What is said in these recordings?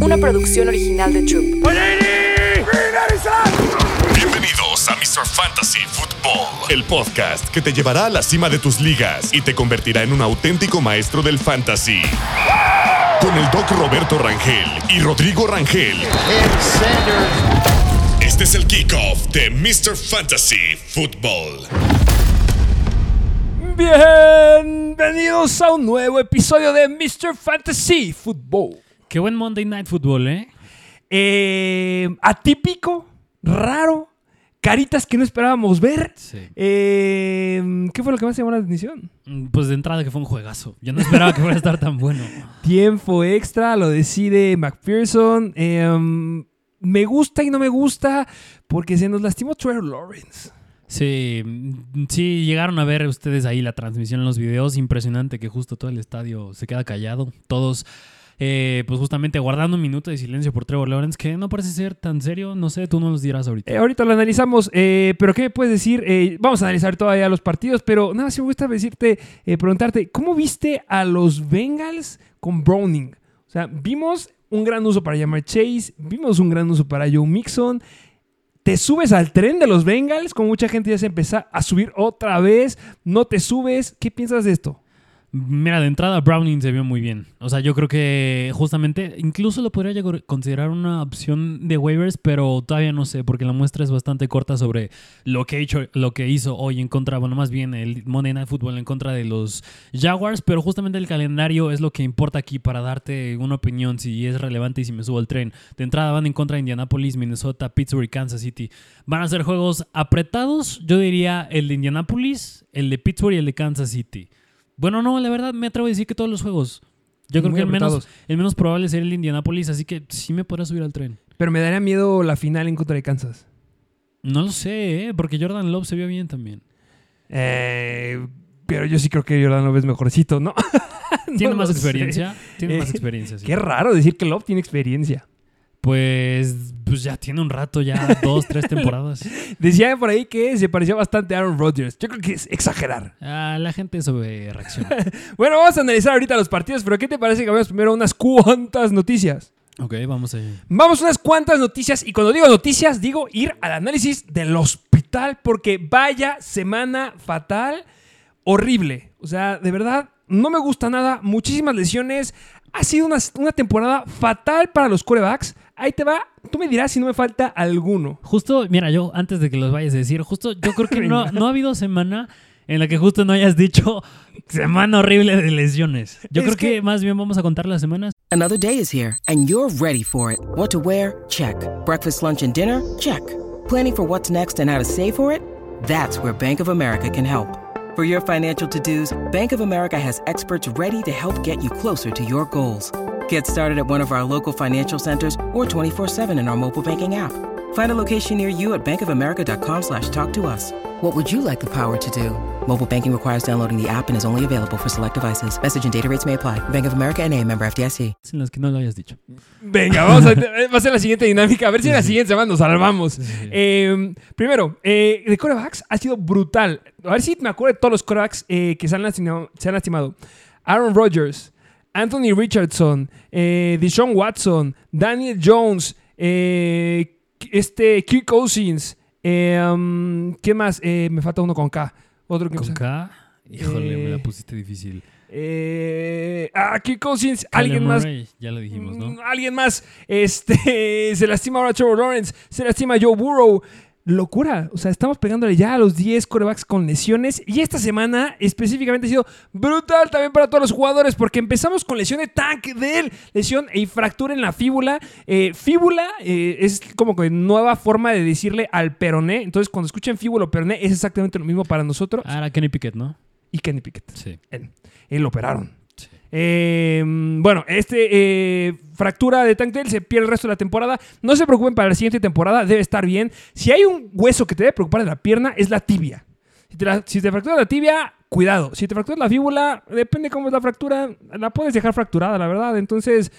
Una producción original de Troop. Bienvenidos a Mr. Fantasy Football, el podcast que te llevará a la cima de tus ligas y te convertirá en un auténtico maestro del fantasy. Con el doc Roberto Rangel y Rodrigo Rangel. Este es el kickoff de Mr. Fantasy Football. Bienvenidos a un nuevo episodio de Mr. Fantasy Football. Qué buen Monday Night Football, ¿eh? Eh, atípico, raro, caritas que no esperábamos ver. Sí. Eh, ¿Qué fue lo que más llamó la atención? Mm, Pues de entrada que fue un juegazo. Yo no esperaba que fuera a estar tan bueno. Tiempo extra, lo decide McPherson. Eh, me gusta y no me gusta porque se nos lastimó Trevor Lawrence. Sí, sí, llegaron a ver ustedes ahí la transmisión en los videos. Impresionante que justo todo el estadio se queda callado. Todos, eh, pues justamente guardando un minuto de silencio por Trevor Lawrence, que no parece ser tan serio. No sé, tú no nos dirás ahorita. Eh, ahorita lo analizamos, eh, pero ¿qué me puedes decir? Vamos a analizar todavía los partidos, pero nada, sí me gusta decirte, preguntarte, ¿cómo viste a los Bengals con Browning? O sea, vimos un gran uso para llamar Chase, vimos un gran uso para Joe Mixon. ¿Te subes al tren de los Bengals? Como mucha gente ya se empezó a subir otra vez. ¿No te subes? ¿Qué piensas de esto? Mira, de entrada Browning se vio muy bien. O sea, yo creo que justamente incluso lo podría considerar una opción de waivers, pero todavía no sé, porque la muestra es bastante corta sobre lo que, hecho, lo que hizo hoy en contra, bueno, más bien el Monday Night Football en contra de los Jaguars, pero justamente el calendario es lo que importa aquí para darte una opinión si es relevante y si me subo al tren. De entrada van en contra de Indianapolis, Minnesota, Pittsburgh y Kansas City. Van a ser juegos apretados, yo diría el de Indianapolis, el de Pittsburgh y el de Kansas City. Bueno, no, la verdad me atrevo a decir que todos los juegos. Yo creo que el menos, el menos probable sería el de Indianapolis, así que sí me podrá subir al tren. Pero me daría miedo la final en contra de Kansas. No lo sé, ¿eh? porque Jordan Love se vio bien también. Eh, pero yo sí creo que Jordan Love es mejorcito, ¿no? ¿Tiene No más sé. experiencia? Tiene más Eh, experiencia, sí. Qué raro decir que Love tiene experiencia. Pues, pues ya tiene un rato, ya dos, tres temporadas. Decían por ahí que se parecía bastante a Aaron Rodgers. Yo creo que es exagerar. Ah, la gente sobre reacciona. Bueno, vamos a analizar ahorita los partidos, pero ¿qué te parece que veamos primero unas cuantas noticias? ok, vamos a Vamos a unas cuantas noticias y cuando digo noticias digo ir al análisis del hospital porque vaya semana fatal, horrible. O sea, de verdad, no me gusta nada, muchísimas lesiones. Ha sido una, una temporada fatal para los corebacks. Ahí te va, tú me dirás si no me falta alguno. Justo, mira, yo antes de que los vayas a decir, justo yo creo que no, no ha habido semana en la que justo no hayas dicho semana horrible de lesiones. Yo Es creo que, que- más bien vamos a contar las semanas. Another day is here, and you're ready for it. What to wear? Check. Breakfast, lunch, and dinner? Check. Planning for what's next and how to save for it? That's where Bank of America can help. For your financial to dos, Bank of America has experts ready to help get you closer to your goals. Get started at one of our local financial centers or 24-7 in our mobile banking app. Find a location near you at bankofamerica.com slash talk to us. What would you like the power to do? Mobile banking requires downloading the app and is only available for select devices. Message and data rates may apply. Bank of America and a member FDIC. En las que no lo hayas dicho. Venga, vamos a, va a ser la siguiente dinámica. A ver si en la siguiente semana nos salvamos. Eh, primero, eh, de corebacks ha sido brutal. A ver si me acuerdo de todos los corebacks eh, que se han, lastimado, se han lastimado. Aaron Rodgers, Anthony Richardson, eh, Deshaun Watson, Daniel Jones, eh, este Kirk Cousins. Eh, um, ¿Qué más? Eh, me falta uno con K. Otro que Con K, híjole, me Eh, la pusiste difícil. Eh, ah, Kirk Cousins. Kyler Alguien más. Ya lo dijimos, ¿no? Mm, Alguien más. Este, se lastima ahora Trevor Lawrence. Se lastima Joe Burrow. Locura. O sea, estamos pegándole ya a los 10 corebacks con lesiones. Y esta semana específicamente ha sido brutal también para todos los jugadores. Porque empezamos con lesión de Tank Dell. Lesión y fractura en la fíbula. Eh, fíbula eh, es como que nueva forma de decirle al peroné. Entonces, cuando escuchen fíbula o peroné, es exactamente lo mismo para nosotros. Ah, era Kenny Pickett, ¿no? Y Kenny Pickett. Sí. Él, él lo operaron. Eh, bueno, este eh, fractura de Tank Dell se pierde el resto de la temporada. No se preocupen para la siguiente temporada, debe estar bien. Si hay un hueso que te debe preocupar de la pierna, es la tibia. Si te, la- si te fractura la tibia, cuidado. Si te fractura la fíbula, depende cómo es la fractura, la puedes dejar fracturada, la verdad. Entonces,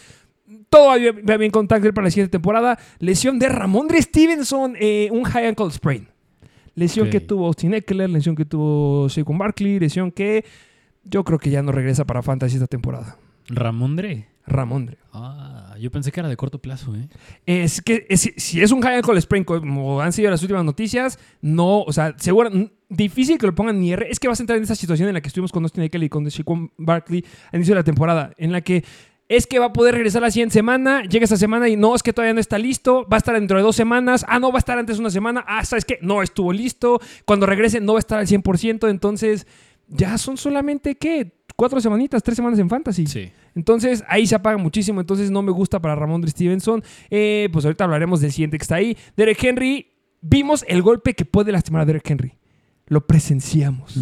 todo va bien, con Tank Dell para la siguiente temporada. Lesión de Ramondre Stevenson, eh, un high ankle sprain. Lesión que tuvo Austin Eckler, lesión que tuvo Saquon Barkley, lesión que yo creo que ya no regresa para Fantasy esta temporada. Ramondre. Ramondre. Ah, yo pensé que era de corto plazo, ¿eh? Es que es- si es un high ankle sprain, como han sido las últimas noticias, no, o sea, seguro, difícil que lo pongan ni R. Es que vas a entrar en esa situación en la que estuvimos con Austin Eckler y con Saquon Barkley al inicio de la temporada, en la que es que va a poder regresar la siguiente semana, llega esta semana y no, es que todavía no está listo, va a estar dentro de dos semanas, ah, no, va a estar antes de una semana, ah, ¿sabes qué? No estuvo listo, cuando regrese no va a estar al 100%, entonces ya son solamente, ¿qué? Cuatro semanitas, tres semanas en Fantasy. Sí. Entonces ahí se apaga muchísimo. Entonces no me gusta para Ramondre Stevenson. Eh, pues ahorita hablaremos del siguiente que está ahí. Derek Henry. Vimos el golpe que puede lastimar a Derek Henry. Lo presenciamos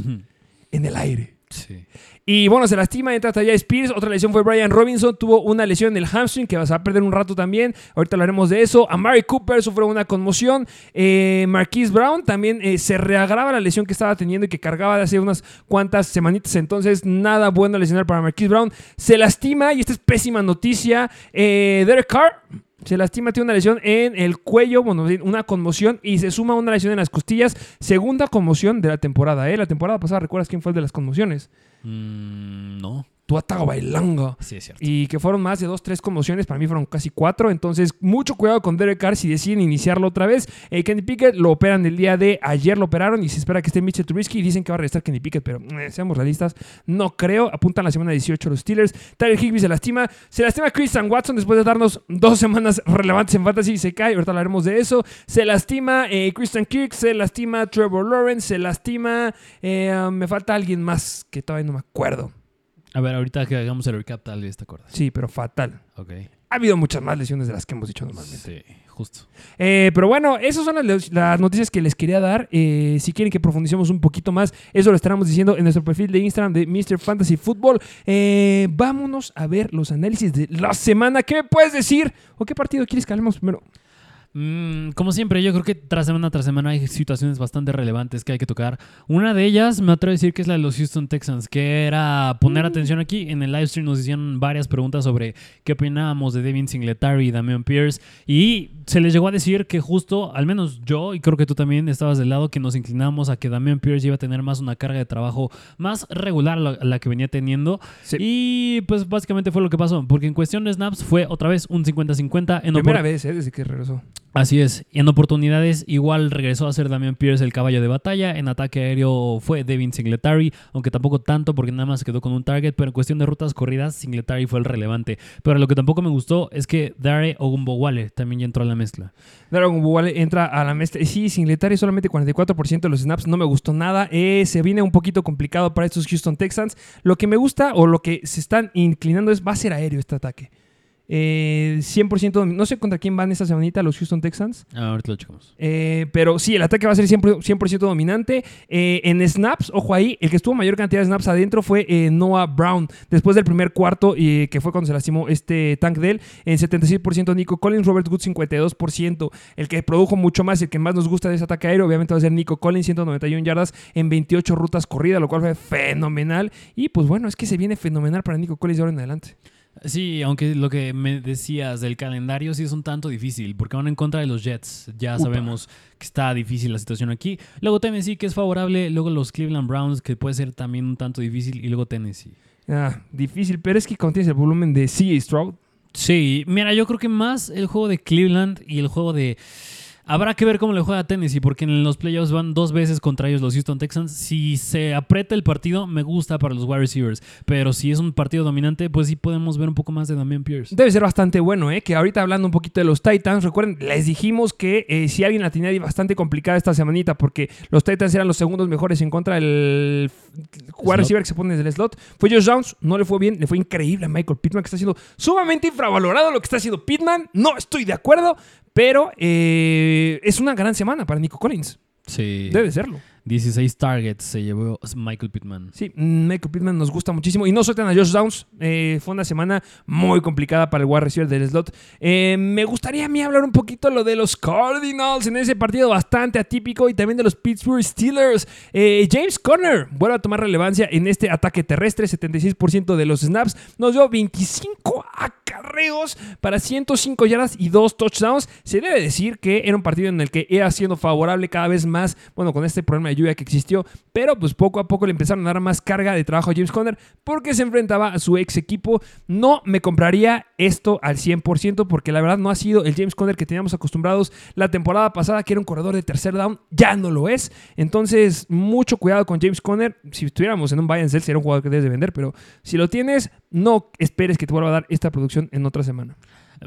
en el aire. Sí. Y bueno, se lastima, entra Taya Spears. Otra lesión fue Brian Robinson. Tuvo una lesión en el hamstring que vas a perder un rato también. Ahorita hablaremos de eso. Amari Cooper sufrió una conmoción. Eh, Marquise Brown también eh, se reagrava la lesión que estaba teniendo y que cargaba de hace unas cuantas semanitas. Entonces, nada bueno lesionar para Marquise Brown. Se lastima y esta es pésima noticia. Eh, Derek Carr. Se lastima, tiene una lesión en el cuello, bueno, una conmoción y se suma una lesión en las costillas. Segunda conmoción de la temporada, ¿eh? La temporada pasada, ¿recuerdas quién fue el de las conmociones? Mm, no. Tuatago Bailanga. Sí, es cierto. Y que fueron más de dos, tres conmociones. Para mí fueron casi cuatro. Entonces, mucho cuidado con Derek Carr si deciden iniciarlo otra vez. Eh, Kenny Pickett lo operan el día de ayer, lo operaron y se espera que esté Mitchell Trubisky. Dicen que va a regresar Kenny Pickett, pero eh, seamos realistas, no creo. Apuntan la semana 18 los Steelers. Tyler Higby se lastima. Se lastima Christian Watson después de darnos dos semanas relevantes en Fantasy. Se cae, ahorita hablaremos de eso. Se lastima eh, Christian Kirk, se lastima Trevor Lawrence, se lastima. eh, um, me falta alguien más que todavía no me acuerdo. A ver, ahorita que hagamos el recap, tal vez te acuerdas. Sí, pero fatal. Ok. Ha habido muchas más lesiones de las que hemos dicho normalmente. Sí, justo. Eh, pero bueno, esas son las, las noticias que les quería dar. Eh, si quieren que profundicemos un poquito más, eso lo estaremos diciendo en nuestro perfil de Instagram de Mr. Fantasy Football. Eh, vámonos a ver los análisis de la semana. ¿Qué me puedes decir? ¿O qué partido quieres que hablemos primero? Mm, como siempre, yo creo que tras semana tras semana hay situaciones bastante relevantes que hay que tocar. Una de ellas, me atrevo a decir que es la de los Houston Texans, que era poner atención aquí. En el live stream nos hicieron varias preguntas sobre qué opinábamos de Devin Singletary y Damian Pierce. Y se les llegó a decir que justo, al menos yo, y creo que tú también estabas del lado, que nos inclinamos a que Damian Pierce iba a tener más una carga de trabajo más regular a la, la que venía teniendo. Sí. Y pues básicamente fue lo que pasó, porque en cuestión de snaps fue otra vez un 50-50 en Primera vez, eh, desde que regresó. Así es. Y en oportunidades, igual regresó a ser Damian Pierce el caballo de batalla. En ataque aéreo fue Devin Singletary, aunque tampoco tanto porque nada más quedó con un target. Pero en cuestión de rutas corridas, Singletary fue el relevante. Pero lo que tampoco me gustó es que Dare Ogumbowale también ya entró a la mezcla. Dragon Ball entra a la mezcla. Sí, Singletary solamente 44% de los snaps. No me gustó nada. Eh, se viene un poquito complicado para estos Houston Texans. Lo que me gusta o lo que se están inclinando es va a ser aéreo este ataque. Eh, 100%, domi- no sé contra quién van esta semanita los Houston Texans. Ah, ahorita lo checamos. Eh, pero sí, el ataque va a ser 100%, 100% dominante. Eh, en snaps, ojo ahí, el que estuvo mayor cantidad de snaps adentro fue eh, Noah Brown. Después del primer cuarto, y que fue cuando se lastimó este Tank Dell, en 76% Nico Collins, Robert Good 52%. El que produjo mucho más y el que más nos gusta de ese ataque aéreo, obviamente va a ser Nico Collins, 191 yardas en 28 rutas corridas, lo cual fue fenomenal. Y pues bueno, es que se viene fenomenal para Nico Collins de ahora en adelante. Sí, aunque lo que me decías del calendario sí es un tanto difícil, porque van en contra de los Jets. Ya Upa. sabemos que está difícil la situación aquí. Luego Tennessee, que es favorable. Luego los Cleveland Browns, que puede ser también un tanto difícil. Y luego Tennessee. Ah, difícil, pero es que cuando tienes el volumen de CJ Stroud, Sí, mira, yo creo que más el juego de Cleveland y el juego de... Habrá que ver cómo le juega a Tennessee, porque en los playoffs van dos veces contra ellos los Houston Texans. Si se aprieta el partido, me gusta para los wide receivers. Pero si es un partido dominante, pues sí podemos ver un poco más de Damian Pierce. Debe ser bastante bueno, ¿eh? Que ahorita hablando un poquito de los Titans, recuerden, les dijimos que eh, si alguien la tenía bastante complicada esta semanita, porque los Titans eran los segundos mejores en contra del wide receiver que se pone desde el slot. Fue Josh Downs, no le fue bien, le fue increíble a Michael Pittman, que está haciendo sumamente infravalorado lo que está haciendo Pittman. No estoy de acuerdo, pero eh, es una gran semana para Nico Collins. Sí. Debe serlo. 16 targets se llevó Michael Pittman. Sí, mm, Michael Pittman nos gusta muchísimo. Y no sueltan a Josh Downs. Eh, fue una semana muy complicada para el wide receiver del slot. Eh, me gustaría a mí hablar un poquito lo de los Cardinals en ese partido bastante atípico y también de los Pittsburgh Steelers. Eh, James Conner vuelve a tomar relevancia en este ataque terrestre. 76% de los snaps. Nos dio 25 acarreos para 105 yardas y 2 touchdowns. Se debe decir que era un partido en el que era siendo favorable cada vez más, bueno, con este problema lluvia que existió, pero pues poco a poco le empezaron a dar más carga de trabajo a James Conner porque se enfrentaba a su ex equipo. No me compraría esto al 100% porque la verdad no ha sido el James Conner que teníamos acostumbrados la temporada pasada, que era un corredor de tercer down, ya no lo es. Entonces, mucho cuidado con James Conner. Si estuviéramos en un buy and sell, sería un jugador que debes de vender, pero si lo tienes, no esperes que te vuelva a dar esta producción en otra semana.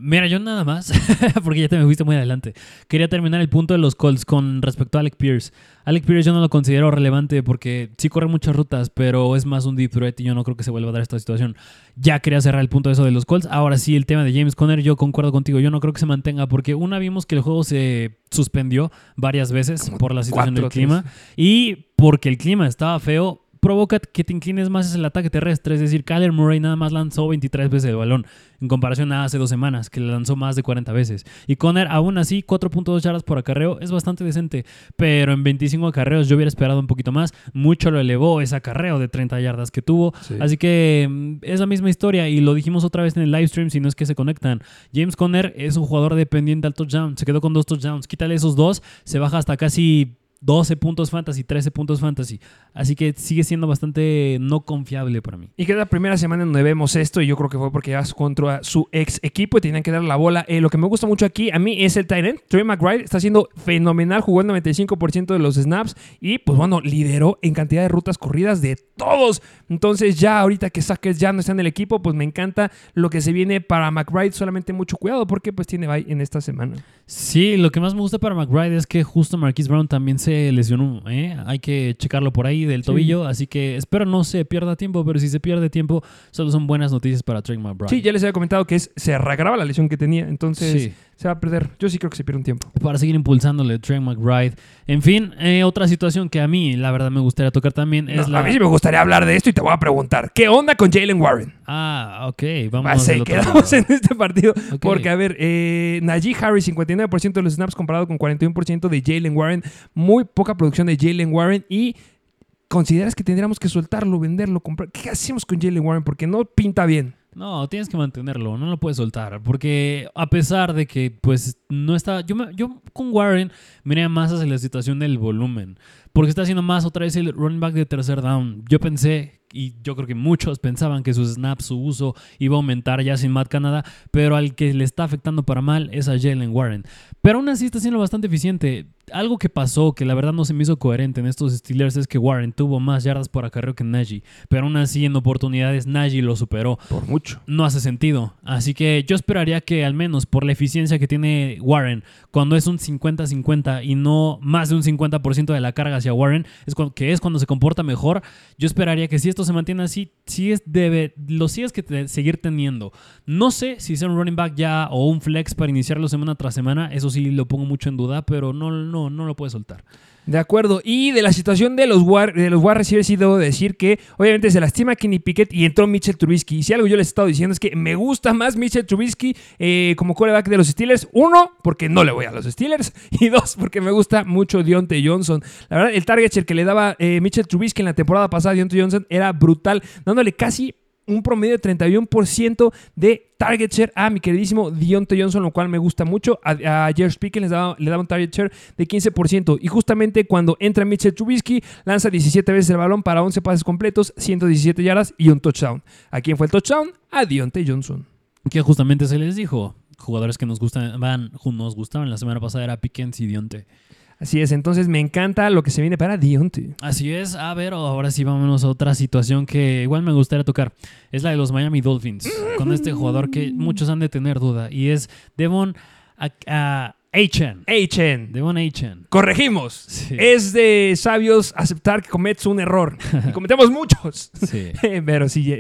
Mira, yo nada más, porque ya te me fuiste muy adelante. Quería terminar el punto de los Colts con respecto a Alec Pierce. Alec Pierce yo no lo considero relevante porque sí corre muchas rutas, pero es más un deep threat y yo no creo que se vuelva a dar esta situación. Ya quería cerrar el punto de eso de los Colts. Ahora sí, el tema de James Conner, yo concuerdo contigo. Yo no creo que se mantenga porque una vimos que el juego se suspendió varias veces por la situación del clima y porque el clima estaba feo provoca que te inclines más hacia el ataque terrestre. Es decir, Kyler Murray nada más lanzó 23 veces el balón, en comparación a hace dos semanas, que le lanzó más de 40 veces. Y Conner, aún así, 4.2 yardas por acarreo es bastante decente, pero en 25 acarreos yo hubiera esperado un poquito más. Mucho lo elevó ese acarreo de 30 yardas que tuvo. Así que mm, es la misma historia y lo dijimos otra vez en el live stream, si no es que se conectan. James Conner es un jugador dependiente al touchdown, se quedó con dos touchdowns. Quítale esos dos, se baja hasta casi 12 puntos fantasy, 13 puntos fantasy. Así que sigue siendo bastante no confiable para mí. Y que es la primera semana donde vemos esto, y yo creo que fue porque vas contra su ex equipo y tenían que dar la bola. Eh, lo que me gusta mucho aquí, a mí, es el Tyrant. Trey McBride está haciendo fenomenal, jugó el 95% de los snaps y, pues bueno, lideró en cantidad de rutas corridas de todos. Entonces, ya ahorita que Sackers ya no está en el equipo, pues me encanta lo que se viene para McBride. Solamente mucho cuidado porque, pues, tiene bye en esta semana. Sí, lo que más me gusta para McBride es que justo Marquise Brown también se lesionó. ¿eh? Hay que checarlo por ahí del tobillo. Así que espero no se pierda tiempo, pero si se pierde tiempo, solo son buenas noticias para Trey McBride. Sí, ya les había comentado que es, se regraba la lesión que tenía. Entonces se va a perder. Yo sí creo que se pierde un tiempo. Para seguir impulsándole Trey McBride. En fin, eh, otra situación que a mí, la verdad, me gustaría tocar también es la. A mí sí me gustaría hablar de esto y te voy a preguntar: ¿qué onda con Jalen Warren? Ah, ok. Vamos a ver. quedamos en este partido. Porque, a ver, eh, Najee Harris, 59% de los snaps comparado con 41% de Jalen Warren. Muy poca producción de Jalen Warren y. ¿Consideras que tendríamos que soltarlo, venderlo, comprar? ¿Qué hacemos con Jalen Warren? Porque no pinta bien. No, tienes que mantenerlo, no lo puedes soltar. Porque a pesar de que, pues, no está. Yo, yo con Warren miré más hacia la situación del volumen. Porque está haciendo más otra vez el running back de tercer down. Yo pensé, y yo creo que muchos pensaban que sus snaps, su uso iba a aumentar ya sin Matt Canada. Pero al que le está afectando para mal es a Jalen Warren. Pero aún así está siendo bastante eficiente algo que pasó que la verdad no se me hizo coherente en estos Steelers es que Warren tuvo más yardas por acarreo que Najee, pero aún así en oportunidades Najee lo superó. Por mucho. No hace sentido. Así que yo esperaría que al menos por la eficiencia que tiene Warren, cuando es un 50-50 y no más de un 50% de la carga Warren, es que es cuando se comporta mejor, yo esperaría que si esto se mantiene así, si es debe, lo sigues que seguir teniendo. No sé si sea un running back ya o un flex para iniciarlo semana tras semana, eso sí lo pongo mucho en duda, pero no, no no, lo puede soltar. De acuerdo. Y de la situación de los war, de los sí debo decir que obviamente se lastima Kenny Pickett y entró Mitchell Trubisky. Y si algo yo les he estado diciendo es que me gusta más Mitchell Trubisky eh, como coreback de los Steelers. Uno, porque no le voy a los Steelers. Y dos, porque me gusta mucho Deontay Johnson. La verdad, el target que le daba eh, Mitchell Trubisky en la temporada pasada a Deontay Johnson era brutal, dándole casi un promedio de 31% de target share a mi queridísimo Dionte Johnson, lo cual me gusta mucho. A, a Jerry Pickens le daba, daba un target share de 15%. Y justamente cuando entra Mitchell Trubisky, lanza 17 veces el balón para 11 pases completos, 117 yardas y un touchdown. ¿A quién fue el touchdown? A Dionte Johnson. Que justamente se les dijo. Jugadores que nos gustan, van, nos gustaban la semana pasada era Pickens y Dionte. Así es, entonces me encanta lo que se viene para Dionte. Así es, a ver, ahora sí vámonos a otra situación que igual me gustaría tocar. Es la de los Miami Dolphins, con este jugador que muchos han de tener duda, y es Devon a, Achan. Achen. Devon Achan. Corregimos. Sí. Es de sabios aceptar que cometes un error. Y cometemos muchos. Sí. Pero sí,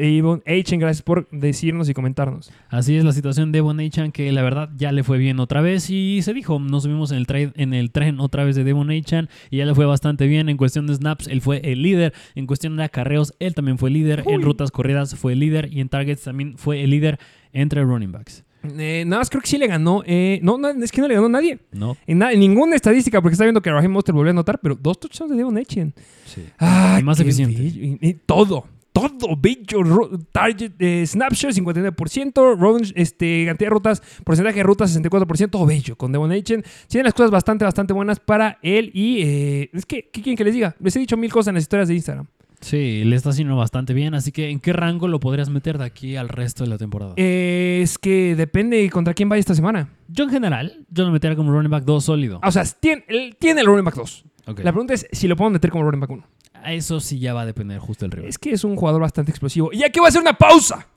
Achen, gracias por decirnos y comentarnos. Así es la situación de Devon Achan, que la verdad ya le fue bien otra vez. Y se dijo, nos subimos en el, tra- en el tren otra vez de Devon Achan y ya le fue bastante bien. En cuestión de snaps, él fue el líder. En cuestión de acarreos, él también fue líder. En rutas corridas fue el líder. Y en targets también fue el líder entre running backs. Eh, nada más creo que sí le ganó. eh, no, no, es que no le ganó nadie. ¿No? En, na- en ninguna estadística, porque está viendo que Raheem Mostert volvió a anotar, pero dos touchdowns de Devon Achen. Sí. Ah, Y más eficiente. bello. Y- y todo, todo, bello. Ro- Target, eh, snapshot 59%, run- este, cantidad de rutas, porcentaje de rutas 64%, todo bello con Devon Achen. Tienen las cosas bastante, bastante buenas para él y eh, es que, ¿qué quieren que les diga? Les he dicho mil cosas en las historias de Instagram. Sí, le está haciendo bastante bien. Así que, ¿en qué rango lo podrías meter de aquí al resto de la temporada? Eh, es que depende contra quién vaya esta semana. yo, en general, yo lo metería como running back 2 sólido. O sea, tiene, él tiene el running back 2. Ok. La pregunta es si lo podemos meter como running back 1. Eso sí ya va a depender justo del rival. Es que es un jugador bastante explosivo. Y aquí voy a hacer una pausa.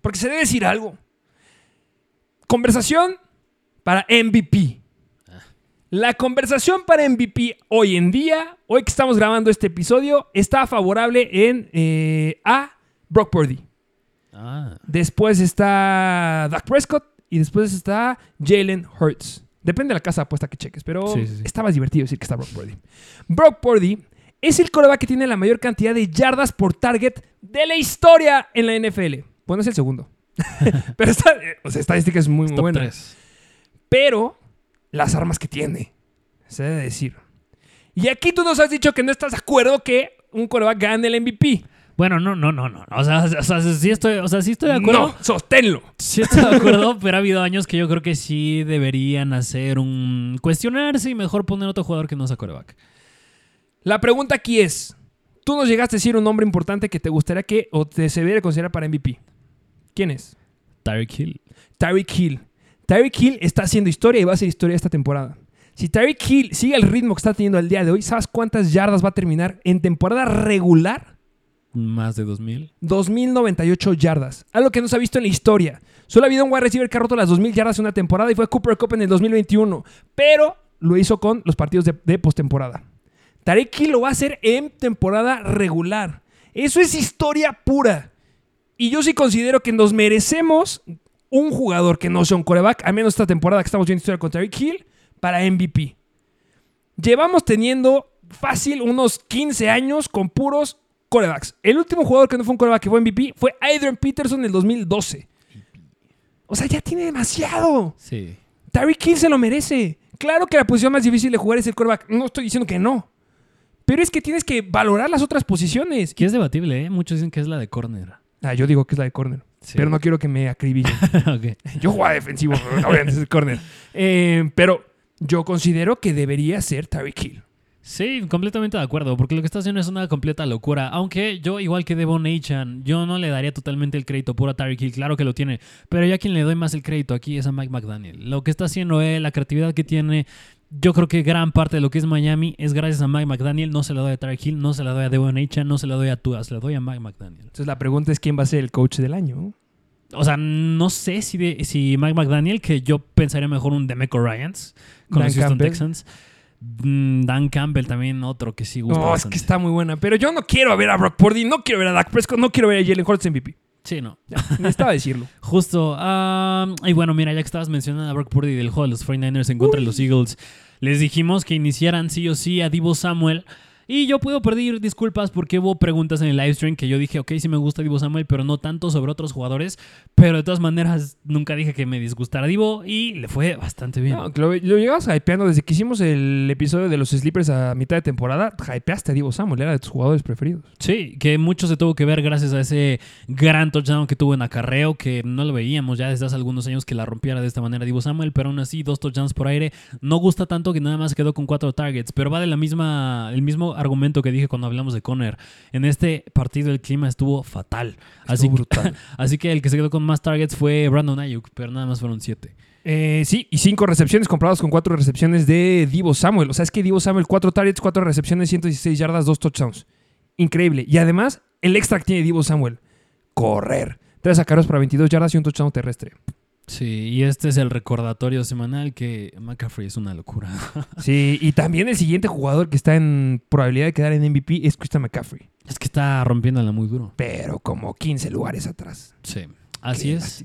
Porque se debe decir algo. Conversación para MVP. La conversación para MVP hoy en día, hoy que estamos grabando este episodio, está favorable en eh, a Brock Purdy. Ah, Después está Dak Prescott y después está Jalen Hurts. Depende de la casa apuesta que cheques, pero Sí, sí, sí. está más divertido decir que está Brock Purdy. Brock Purdy es el coreback que tiene la mayor cantidad de yardas por target de la historia en la NFL. Bueno, es el segundo. pero esta, eh, o sea, estadística es muy, muy buena. 3. Pero las armas que tiene, se debe decir. Y aquí tú nos has dicho que no estás de acuerdo que un coreback gane el MVP. Bueno, no, no, no, no. O sea, o sea, sí estoy, o sea, sí estoy de acuerdo. No, sosténlo. Sí estoy de acuerdo, pero ha habido años que yo creo que sí deberían hacer un... Cuestionarse y mejor poner otro jugador que no sea coreback. La pregunta aquí es, tú nos llegaste a decir un nombre importante que te gustaría que o te se debería considerar para MVP. ¿Quién es? Tyreek Hill. Tyreek Hill. Tyreek Hill está haciendo historia y va a hacer historia esta temporada. Si Tyreek Hill sigue el ritmo que está teniendo el día de hoy, ¿sabes cuántas yardas va a terminar en temporada regular? Más de 2000. 2.098 yardas. Algo que no se ha visto en la historia. Solo ha habido un wide receiver que ha roto las 2.000 yardas en una temporada y fue Cooper Cup en el 2021. Pero lo hizo con los partidos de, de postemporada. Tarek Hill lo va a hacer en temporada regular. Eso es historia pura. Y yo sí considero que nos merecemos un jugador que no sea un coreback, al menos esta temporada que estamos viendo historia con Tarek Hill, para MVP. Llevamos teniendo fácil unos 15 años con puros corebacks. El último jugador que no fue un coreback que fue MVP fue Adrian Peterson en el 2012. O sea, ya tiene demasiado. Sí. Tyreek Hill se lo merece. Claro que la posición más difícil de jugar es el coreback. No estoy diciendo que no. Pero es que tienes que valorar las otras posiciones. Que es debatible, ¿eh? Muchos dicen que es la de corner. Ah, yo digo que es la de corner. Sí. Pero no quiero que me acribillen. ok. Yo jugaba defensivo, obviamente es el corner. Eh, pero yo considero que debería ser Tyreek Hill. Sí, completamente de acuerdo, porque lo que está haciendo es una completa locura. Aunque yo, igual que Devon Achan, yo no le daría totalmente el crédito puro a Tyreek Hill, claro que lo tiene, pero yo a quien le doy más el crédito aquí es a Mike McDaniel. Lo que está haciendo él, la creatividad que tiene, yo creo que gran parte de lo que es Miami es gracias a Mike McDaniel. No se la doy a Tyreek Hill, no se la doy a Devon Achan, no se la doy a Tua, se la doy a Mike McDaniel. Entonces la pregunta es quién va a ser el coach del año. O sea, no sé si, de- si Mike McDaniel, que yo pensaría mejor un Demeco Ryans con Dan los Houston Campbell. Texans. Mm, Dan Campbell también otro que sí gusta. No, es que está muy buena. Pero yo no quiero ver a Brock Purdy, no quiero ver a Dak Prescott, no quiero ver a Jalen Hurts MVP. Sí, no. Necesitaba decirlo. Justo. y bueno, mira, ya que estabas mencionando a Brock Purdy del juego de los 49ers en contra de los Eagles, les dijimos que iniciaran sí o sí a Divo Samuel. Y yo puedo pedir disculpas porque hubo preguntas en el live stream que yo dije, ok, sí me gusta Divo Samuel, pero no tanto sobre otros jugadores. Pero de todas maneras, nunca dije que me disgustara Divo y le fue bastante bien. No, lo, lo llevabas hypeando desde que hicimos el episodio de los Sleepers a mitad de temporada. Hypeaste a Divo Samuel, era de tus jugadores preferidos. Sí, que mucho se tuvo que ver gracias a ese gran touchdown que tuvo en acarreo, que no lo veíamos ya desde hace algunos años que la rompiera de esta manera Divo Samuel, pero aún así dos touchdowns por aire. No gusta tanto que nada más quedó con cuatro targets, pero va de la misma, el mismo argumento que dije cuando hablamos de Conner. En este partido el clima estuvo fatal. Así, brutal. así que el que se quedó con más targets fue Brandon Ayuk, pero nada más fueron siete. Eh, sí, y cinco recepciones comparados con cuatro recepciones de Divo Samuel. O sea, es que Divo Samuel, cuatro targets, cuatro recepciones, 116 yardas, dos touchdowns. Increíble. Y además, el extra que tiene Divo Samuel, correr. Tres acarreos para 22 yardas y un touchdown terrestre. Sí, y este es el recordatorio semanal que McCaffrey es una locura. Sí, y también el siguiente jugador que está en probabilidad de quedar en MVP es Christian McCaffrey. es que está rompiéndola muy duro. Pero como 15 lugares atrás. Sí, así Qué es.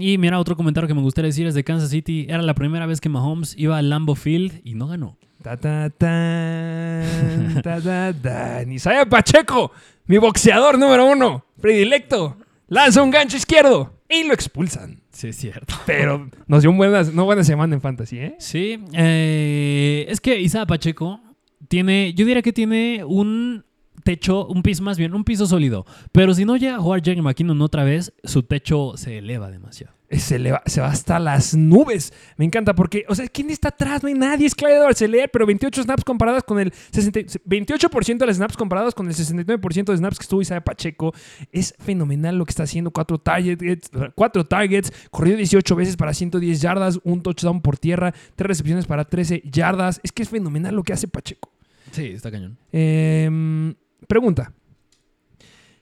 y mira, otro comentario que me gustaría decir es de Kansas City. Era la primera vez que Mahomes iba al Lambo Field y no ganó. Ta, ta, tan, ta, ta, tan. Isaiah Pacheco, mi boxeador número uno, predilecto, lanza un gancho izquierdo y lo expulsan. Sí, es cierto. Pero nos dio un buena, no buena semana en fantasy, ¿eh? Sí, eh, es que Isaiah Pacheco tiene, yo diría que tiene un techo, un piso más bien, un piso sólido. Pero si no llega a jugar Jerry McKinnon otra vez, su techo se eleva demasiado. Se, le va, se va hasta las nubes. Me encanta porque, o sea, ¿quién está atrás? No hay nadie. Es Clyde Arcelor, pero 28 snaps comparadas con el 60, 28% de las snaps comparadas con el 69% de snaps que estuvo Isaiah Pacheco. Es fenomenal lo que está haciendo. Cuatro targets, cuatro targets, corrió 18 veces para 110 yardas, un touchdown por tierra, tres recepciones para 13 yardas. Es que es fenomenal lo que hace Pacheco. Sí, está cañón. Em, pregunta.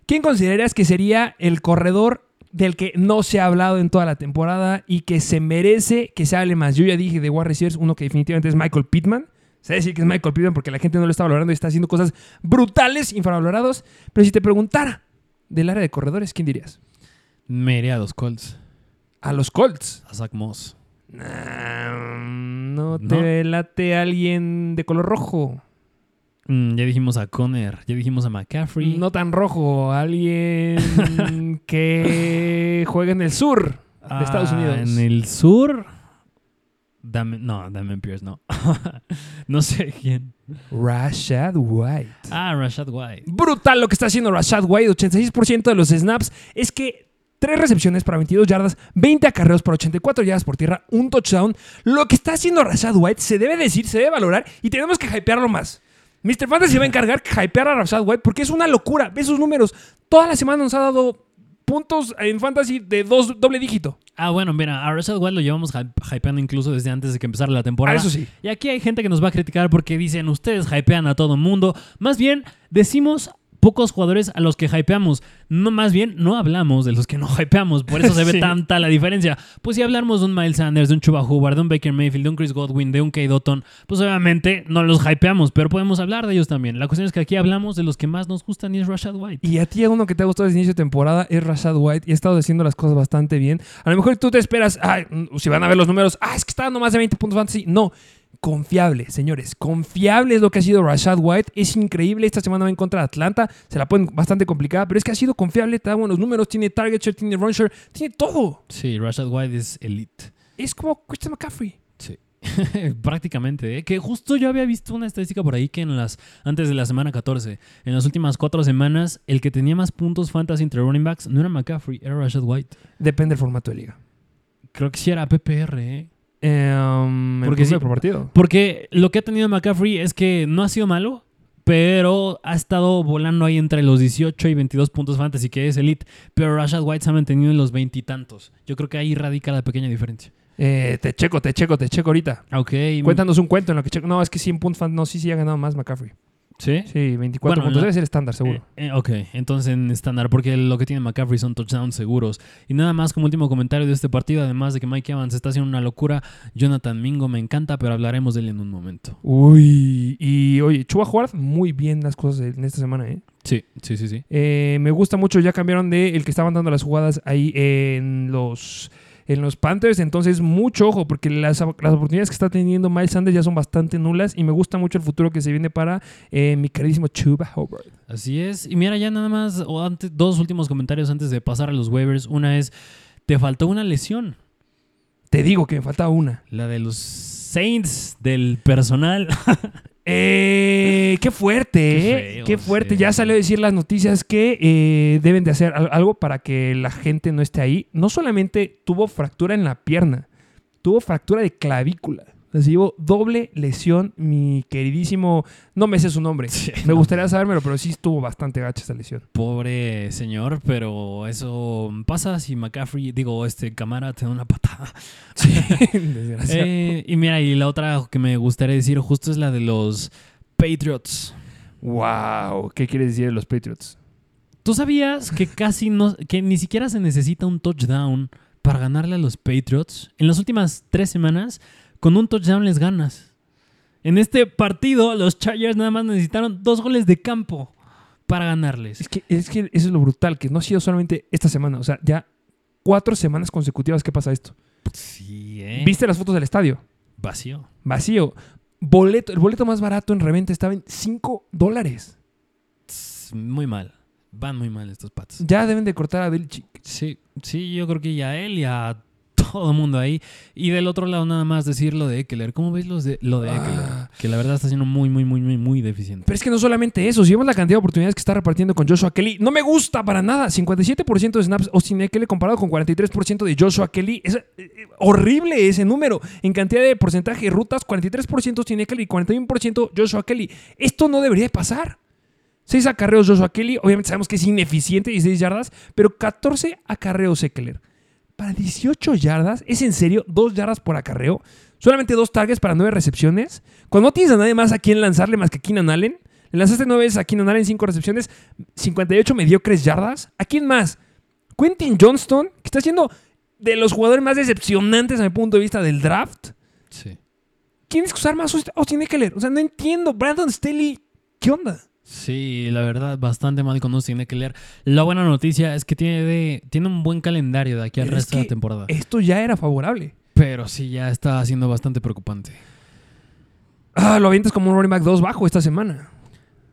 ¿Quién consideras que sería el corredor del que no se ha hablado en toda la temporada y que se merece que se hable más? Yo ya dije de wide receivers, uno que definitivamente es Michael Pittman. Se decir que es Michael Pittman porque la gente no lo está valorando y está haciendo cosas brutales, infravalorados. Pero si te preguntara del área de corredores, ¿quién dirías? Me iré a los Colts, A los Colts. a Zach Moss. Nah, no te late alguien de color rojo. Mm, ya dijimos a Conner, ya dijimos a McCaffrey. No tan rojo, alguien que juega en el sur de Estados Ah, Unidos. En el sur. Dame, no, Damien Pierce, no. no sé quién. Rashad White. Ah, Rashad White. Brutal lo que está haciendo Rashad White. 86% de los snaps. Es que 3 recepciones para 22 yardas, 20 acarreos para 84 yardas por tierra, un touchdown. Lo que está haciendo Rashad White se debe decir, se debe valorar y tenemos que hypearlo más. Mr. Fantasy va a encargar que hypear a Rashad White porque es una locura. Ve sus números. Toda la semana nos ha dado puntos en Fantasy de dos, doble dígito. Ah, bueno, mira, a Rashad White lo llevamos hy- hypeando incluso desde antes de que empezara la temporada. Ah, eso sí. Y aquí hay gente que nos va a criticar porque dicen, ustedes hypean a todo mundo. Más bien, decimos pocos jugadores a los que hypeamos. No, más bien, no hablamos de los que no hypeamos. Por eso se ve Sí. tanta la diferencia. Pues si hablamos de un Miles Sanders, de un Chuba Hubbard, de un Baker Mayfield, de un Chris Godwin, de un Kate Dotton, pues obviamente no los hypeamos, pero podemos hablar de ellos también. La cuestión es que aquí hablamos de los que más nos gustan y es Rashad White. Y a ti uno que te ha gustado desde el inicio de temporada es Rashad White y ha estado haciendo las cosas bastante bien. A lo mejor tú te esperas, ay, mm, si van a ver los números, ah, es que está dando más de 20 puntos fantasy. No, confiable, señores. Confiable es lo que ha sido Rashad White. Es increíble. Esta semana va en contra de Atlanta. Se la ponen bastante complicada, pero es que ha sido confiable. Te da buenos números. Tiene target share, tiene run share, tiene todo. Sí, Rashad White es elite. Es como Christian McCaffrey. Sí. Prácticamente, ¿eh? que justo yo había visto una estadística por ahí que en las antes de la semana 14, en las últimas cuatro semanas, el que tenía más puntos fantasy entre running backs no era McCaffrey, era Rashad White. Depende del formato de liga. Creo que sí era PPR, ¿eh? Em, Porque sí. por partido. Porque lo que ha tenido McCaffrey es que no ha sido malo, pero ha estado volando ahí entre los 18 y 22 puntos fantasy, que es elite. Pero Rashad White se ha mantenido en los veintitantos. Yo creo que ahí radica la pequeña diferencia. Eh, te checo, te checo, te checo ahorita. Ok. Cuéntanos un cuento en lo que checo. No, es que 100 puntos fan. No, sí, sí ha ganado más McCaffrey. ¿Sí? Sí, 24 Bueno, Debe ser estándar, seguro. Eh, eh, ok, entonces en estándar, porque lo que tiene McCaffrey son touchdowns seguros. Y nada más como último comentario de este partido, además de que Mike Evans está haciendo una locura, Jonathan Mingo me encanta, pero hablaremos de él en un momento. Uy, y oye, Chuba Hubbard, muy bien las cosas en esta semana, ¿eh? Sí, sí, sí, sí. Eh, me gusta mucho, ya cambiaron de el que estaban dando las jugadas ahí en los, en los Panthers, entonces mucho ojo, porque las, las oportunidades que está teniendo Miles Sanders ya son bastante nulas y me gusta mucho el futuro que se viene para eh, mi queridísimo Chuba Hubbard. Así es. Y mira, ya nada más, o antes, dos últimos comentarios antes de pasar a los waivers. Una es, te faltó una lesión, Te digo que me faltaba una. la de los Saints del personal. Eh, qué fuerte, Qué ¿eh? feo, Qué fuerte. sí. Ya salió a decir las noticias que eh, deben de hacer al- algo para que la gente no esté ahí. No solamente tuvo fractura en la pierna, tuvo fractura de clavícula. Recibió doble lesión, mi queridísimo. No me sé su nombre. me gustaría sabérmelo, pero sí estuvo bastante gacha esa lesión. Pobre señor, pero eso pasa si McCaffrey, digo, este Camara te da una patada. Desgraciado. Eh, y mira, y la otra que me gustaría decir justo es la de los Patriots. wow. ¿Qué quieres decir de los Patriots? ¿Tú sabías que casi no, que ni siquiera se necesita un touchdown para ganarle a los Patriots. En las últimas tres semanas, con un touchdown les ganas. En este partido, los Chargers nada más necesitaron dos goles de campo para ganarles. Es que, es que eso es lo brutal, que no ha sido solamente esta semana. O sea, ya cuatro semanas consecutivas que pasa esto. Sí, ¿eh? ¿Viste las fotos del estadio? Vacío. Vacío. Boleto, el boleto más barato en reventa estaba en 5 dólares. Muy mal. Van muy mal estos Pats. Ya deben de cortar a Belichick. Sí, sí, yo creo que ya él y a todo el mundo ahí. Y del otro lado nada más decir lo de Eckler. ¿Cómo ves los de, lo de Eckler? Ah. Que la verdad está siendo muy, muy, muy, muy, muy deficiente. Pero es que no solamente eso, si vemos la cantidad de oportunidades que está repartiendo con Joshua Kelly, no me gusta para nada. 57% de snaps Austin Eckler comparado con 43% de Joshua Kelly. Es eh, horrible ese número. En cantidad de porcentaje de rutas, 43% Austin Eckler y 41% Joshua Kelly. Esto no debería de pasar. 6 acarreos Joshua Kelly, obviamente sabemos que es ineficiente, 16 yardas, pero 14 acarreos Eckler. Para 18 yardas, ¿es en serio? ¿2 yardas por acarreo? Solamente dos targets para 9 recepciones. Cuando no tienes a nadie más a quien lanzarle más que a Keenan Allen, le lanzaste 9 veces a Keenan Allen, 5 recepciones, 58 mediocres yardas. ¿A quién más? Quentin Johnston, que está siendo de los jugadores más decepcionantes a mi punto de vista del draft. Sí. ¿Quién es que usar más Austin Eckler? O sea, no entiendo. Brandon Staley, ¿qué onda? Sí, la verdad, bastante mal con Austin Eckler. La buena noticia es que tiene, de- tiene un buen calendario de aquí al Pero es resto de la que temporada. Esto ya era favorable. Pero sí, ya está siendo bastante preocupante. Ah, lo avientas como un running back 2 bajo esta semana.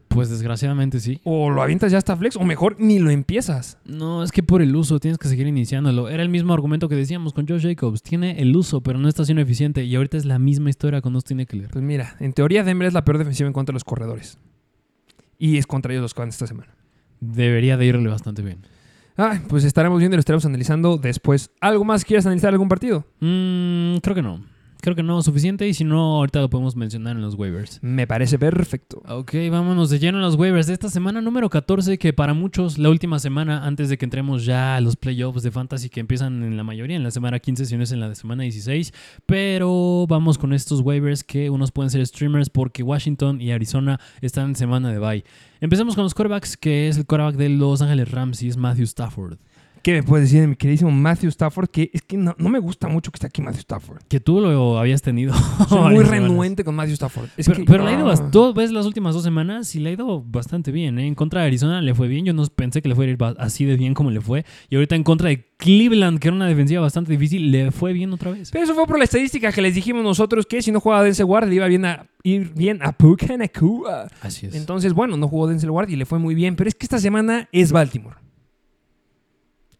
Pues desgraciadamente sí. O lo avientas ya hasta flex, o mejor, ni lo empiezas. No, es que por el uso tienes que seguir iniciándolo. Era el mismo argumento que decíamos con Josh Jacobs. Tiene el uso, pero no está siendo eficiente. Y ahorita es la misma historia con Austin Eckler. Pues mira, en teoría Denver es la peor defensiva en contra de los corredores. Y es contra ellos los que van esta semana. Debería de irle bastante bien. Ah, pues estaremos viendo y lo estaremos analizando después. ¿Algo más quieres analizar algún partido? Mm, creo que no. Creo que no suficiente. Y si no, ahorita lo podemos mencionar en los waivers. Me parece perfecto. Ok, vámonos de lleno a los waivers de esta semana número 14, que para muchos la última semana antes de que entremos ya a los playoffs de Fantasy que empiezan en la mayoría en la semana 15, si no es en la de semana 16. Pero vamos con estos waivers que unos pueden ser streamers porque Washington y Arizona están en semana de bye. Empecemos con los quarterbacks, que es el quarterback de Los Ángeles Rams y es Matthew Stafford. ¿Qué me puedes decir de mi queridísimo Matthew Stafford? Que es que no, no me gusta mucho que esté aquí Matthew Stafford. Que tú lo habías tenido. Soy muy renuente con Matthew Stafford. Es pero, que- pero le ha ido bast- tú ves las últimas dos semanas y le ha ido bastante bien. ¿eh? En contra de Arizona le fue bien. Yo no pensé que le fuera a ir así de bien como le fue. Y ahorita en contra de Cleveland, que era una defensiva bastante difícil, le fue bien otra vez. Pero eso fue por la estadística que les dijimos nosotros que si no jugaba Denzel Ward le iba bien a ir bien a Puka Nakua. Así es. Entonces, bueno, no jugó Denzel Ward y le fue muy bien. Pero es que esta semana es Baltimore.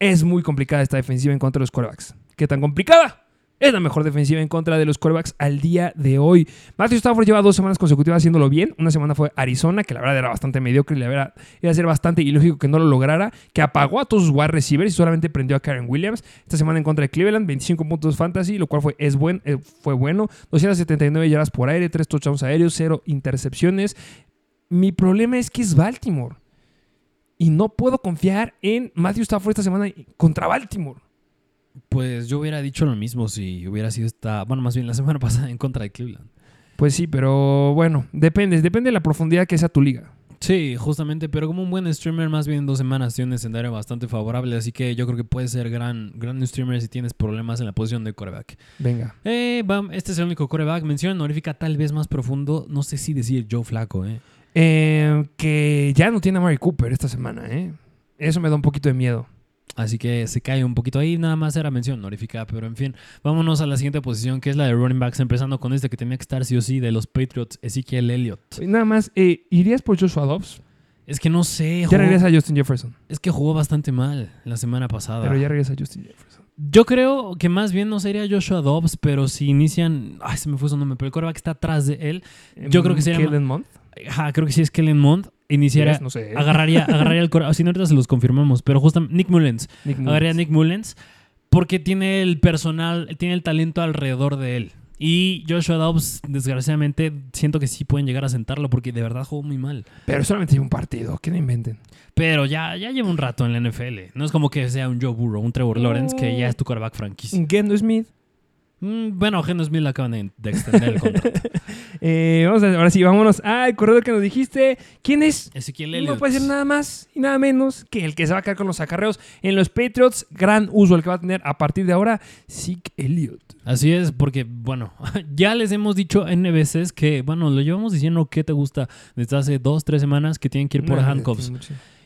Es muy complicada esta defensiva en contra de los quarterbacks. ¿Qué tan complicada? Es la mejor defensiva en contra de los quarterbacks al día de hoy. Matthew Stafford lleva dos semanas consecutivas haciéndolo bien. Una semana fue Arizona, que la verdad era bastante mediocre y la verdad iba a ser bastante ilógico que no lo lograra, que apagó a todos sus wide receivers y solamente prendió a Karen Williams. Esta semana en contra de Cleveland, 25 puntos fantasy, lo cual fue, es buen, eh, fue bueno. 279 yardas por aire, 3 touchdowns aéreos, 0 intercepciones. Mi problema es que es Baltimore. Y no puedo confiar en Matthew Stafford esta semana contra Baltimore. Pues yo hubiera dicho lo mismo si hubiera sido esta, bueno, más bien la semana pasada en contra de Cleveland. Pues sí, pero bueno, depende, depende de la profundidad que sea tu liga. Sí, justamente, pero como un buen streamer, más bien en dos semanas tiene un escenario bastante favorable, así que yo creo que puede ser gran, gran streamer si tienes problemas en la posición de quarterback. Venga. Eh, bam, este es el único quarterback. Mención honorífica tal vez más profundo. No sé si decir Joe Flaco, ¿eh? Eh, que ya no tiene a Mary Cooper esta semana, ¿eh? Eso me da un poquito de miedo. Así que se cae un poquito ahí. Nada más era mención honorífica, pero en fin. Vámonos a la siguiente posición, que es la de running backs, empezando con este que tenía que estar sí o sí de los Patriots, Ezekiel Elliott. Nada más, eh, ¿irías por Joshua Dobbs? Es que no sé, Ya jugó- regresa Justin Jefferson. es que jugó bastante mal la semana pasada. Pero ya regresa Justin Jefferson. Yo creo que más bien no sería Joshua Dobbs, pero si inician. Ay, se me fue su nombre, pero el quarterback está atrás de él. Yo creo que sería- Kellen Mond. Ajá, creo que si es Kellen Mond, iniciara. No sé. Agarraría, agarraría el quarterback. Si no, ahorita se los confirmamos. Pero justamente Nick Mullens. Nick Agarraría a. Nick Mullens porque tiene el personal, tiene el talento alrededor de él. Y Joshua Dobbs, desgraciadamente, siento que sí pueden llegar a sentarlo porque de verdad jugó muy mal. Pero solamente hay un partido, que no inventen. Pero ya, ya lleva un rato en la NFL. No es como que sea un Joe Burrow, un Trevor Lawrence, que ya es tu quarterback franquicia. Gendo Smith. Mm, bueno, Geno Smith acaban de, de extender el contrato. Eh, vamos a, ahora sí, vámonos al corredor que nos dijiste. ¿Quién es? Ezequiel No Elliott. puede ser nada más y nada menos que el que se va a quedar con los acarreos en los Patriots. Gran uso el que va a tener a partir de ahora, Zeke Elliott. Así es, porque, bueno, ya les hemos dicho en veces que, bueno, lo llevamos diciendo que te gusta desde hace dos, tres semanas que tienen que ir por Nah, handcuffs.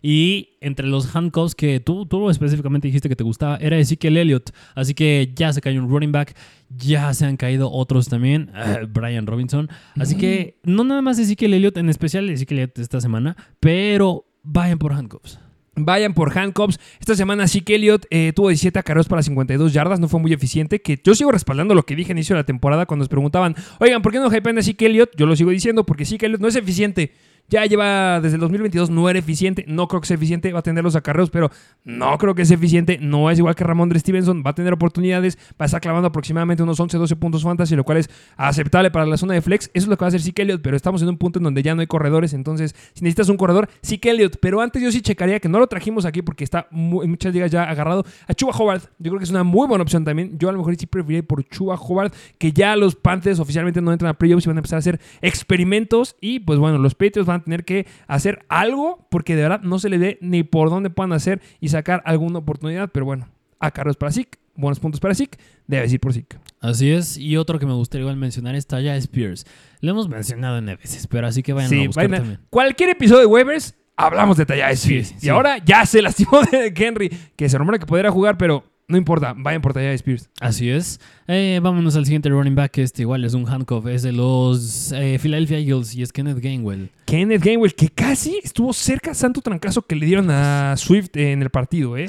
Y entre los handcuffs que tú, tú específicamente dijiste que te gustaba, era Ezekiel Elliott. Así que ya se cayó un running back, ya se han caído otros también, Brian Robinson. Así que no nada más Ezekiel Elliott, en especial Ezekiel Elliott esta semana, pero vayan por handcuffs. Vayan por handcuffs. Esta semana Zeke Elliott eh, tuvo 17 acarreos para 52 yardas, no fue muy eficiente. Que yo sigo respaldando lo que dije al inicio de la temporada cuando nos preguntaban, oigan, ¿por qué no hypean a Zeke Elliott? Yo lo sigo diciendo porque Zeke Elliott no es eficiente. Ya lleva desde el 2022, no era eficiente. No creo que sea eficiente. Va a tener los acarreos, pero no creo que sea eficiente. No es igual que Ramondre Stevenson. Va a tener oportunidades. Va a estar clavando aproximadamente unos 11, 12 puntos fantasy, lo cual es aceptable para la zona de flex. Eso es lo que va a hacer Zeke Elliott, pero estamos en un punto en donde ya no hay corredores. Entonces, si necesitas un corredor, Zeke Elliott. Pero antes yo sí checaría que no lo trajimos aquí porque está en muchas ligas ya agarrado a Chuba Howard. Yo creo que es una muy buena opción también. Yo a lo mejor sí preferiría ir por Chuba Howard, que ya los Panthers oficialmente no entran a playoffs y van a empezar a hacer experimentos. Y pues bueno, los Patriots van a tener que hacer algo porque de verdad no se le ve ni por dónde puedan hacer y sacar alguna oportunidad. Pero bueno, a carros para Zeke, buenos puntos para Zeke, debes ir por Zeke. Así es, y otro que me gustaría igual mencionar es Taya Spears. Lo hemos mencionado en veces, pero así que vayan a buscar vayan a- también. cualquier episodio de waivers hablamos de Taya Spears. sí. Y ahora ya se lastimó de Henry, que se rumora que podría jugar, pero no importa, vayan por Taya Spears. Así es. Eh, vámonos al siguiente running back, que este igual es un handcuff, es de los eh, Philadelphia Eagles y es Kenneth Gainwell. Kenneth Gainwell, que casi estuvo cerca santo trancazo que le dieron a Swift en el partido, ¿eh?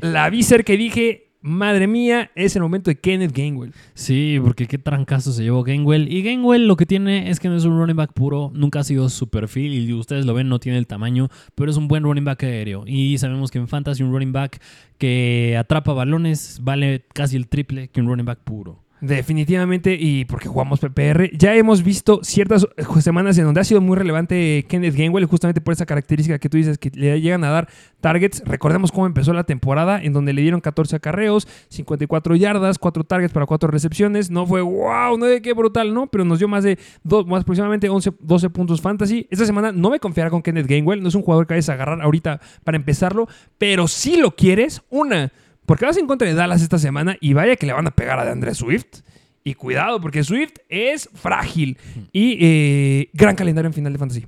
La vi cerca y dije, madre mía, es el momento de Kenneth Gainwell. Sí, porque qué trancazo se llevó Gainwell. Y Gainwell lo que tiene es que no es un running back puro, nunca ha sido su perfil y ustedes lo ven, no tiene el tamaño, pero es un buen running back aéreo. Y sabemos que en Fantasy un running back que atrapa balones vale casi el triple que un running back puro. Definitivamente, y porque jugamos PPR, ya hemos visto ciertas semanas en donde ha sido muy relevante Kenneth Gainwell, justamente por esa característica que tú dices, que le llegan a dar targets. Recordemos cómo empezó la temporada, en donde le dieron 14 acarreos, 54 yardas, 4 targets para 4 recepciones. No fue wow, no de qué brutal, ¿no? Pero nos dio más de dos, más aproximadamente 11, 12 puntos fantasy. Esta semana no me confiará con Kenneth Gainwell, no es un jugador que vayas a agarrar ahorita para empezarlo, pero si lo quieres, una. Porque vas en contra de Dallas esta semana y vaya que le van a pegar a DeAndre Swift. Y cuidado, porque Swift es frágil. Y eh, gran calendario en final de fantasy.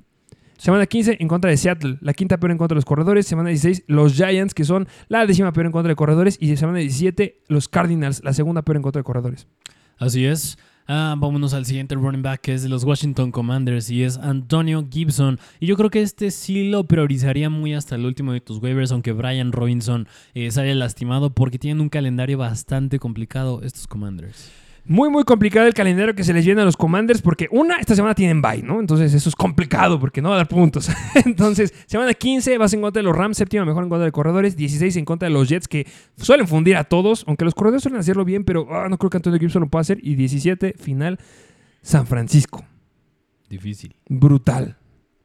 Semana 15 en contra de Seattle, la quinta peor en contra de los corredores. Semana 16 los Giants, que son la décima peor en contra de corredores. Y semana 17 los Cardinals, la segunda peor en contra de corredores. Así es. Ah, vámonos al siguiente running back que es de los Washington Commanders y es Antonio Gibson. Y yo creo que este sí lo priorizaría muy hasta el último de tus waivers, aunque Brian Robinson eh, sale lastimado porque tienen un calendario bastante complicado estos Commanders. Muy, muy complicado el calendario que se les viene a los Commanders porque una, esta semana tienen bye, ¿no? Entonces eso es complicado porque no va a dar puntos. Entonces, semana 15 vas en contra de los Rams, séptima mejor en contra de corredores, 16 en contra de los Jets que suelen fundir a todos, aunque los corredores suelen hacerlo bien, pero ah, no creo que Antonio Gibson lo pueda hacer. Y 17, final, San Francisco. Difícil. Brutal.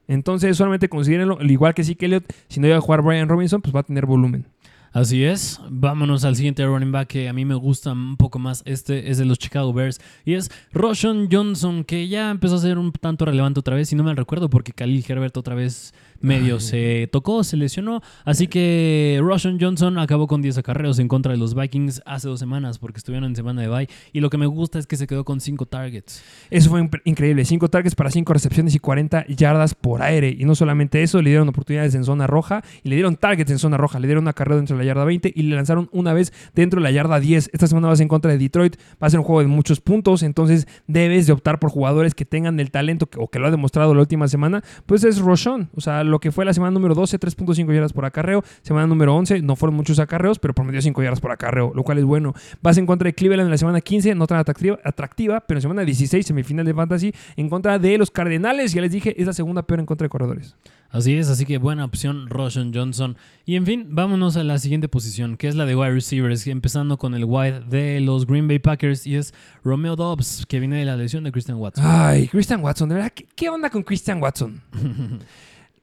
Entonces solamente considérenlo, al igual que sí que Elliott, si no llega a jugar Brian Robinson, pues va a tener volumen. Así es. Vámonos al siguiente running back que a mí me gusta un poco más. Este es de los Chicago Bears y es Roshan Johnson, que ya empezó a ser un tanto relevante otra vez. Si no me recuerdo, porque Khalil Herbert otra vez medio se tocó, se lesionó. Así que Roshan Johnson acabó con 10 acarreos en contra de los Vikings hace dos semanas, porque estuvieron en semana de bye. Y lo que me gusta es que se quedó con 5 targets. Eso fue increíble. 5 targets para 5 recepciones y 40 yardas por aire. Y no solamente eso, le dieron oportunidades en zona roja y le dieron targets en zona roja. Le dieron una carrera dentro de la yarda 20 y le lanzaron una vez dentro de la yarda 10. Esta semana vas en contra de Detroit. Va a ser un juego de muchos puntos. Entonces debes de optar por jugadores que tengan el talento que- o que lo ha demostrado la última semana. Pues es Roshon. O sea, lo que fue la semana número 12, 3.5 yardas por acarreo. Semana número 11, no fueron muchos acarreos, pero promedió 5 yardas por acarreo, lo cual es bueno. Vas en contra de Cleveland en la semana 15, no tan atractiva, atractiva pero en semana 16, semifinal de Fantasy, en contra de los Cardenales. Ya les dije, es la segunda peor en contra de corredores. Así es, así que buena opción Roshan Johnson. Y en fin, vámonos a la siguiente posición, que es la de wide receivers, empezando con el wide de los Green Bay Packers y es Romeo Dobbs, que viene de la lesión de Christian Watson. Ay, Christian Watson, de verdad, ¿qué, qué onda con Christian Watson?